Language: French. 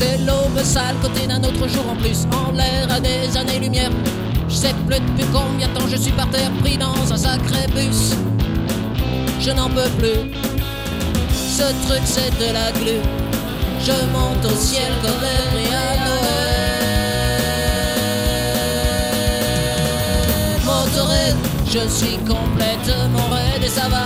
C'est l'aube sale côté d'un autre jour en plus, en l'air à des années-lumière. Je sais plus depuis combien de temps je suis par terre, pris dans un sacré bus. Je n'en peux plus. Ce truc c'est de la glu. Je monte au ciel comme à Noël. Je suis complètement raide et ça va.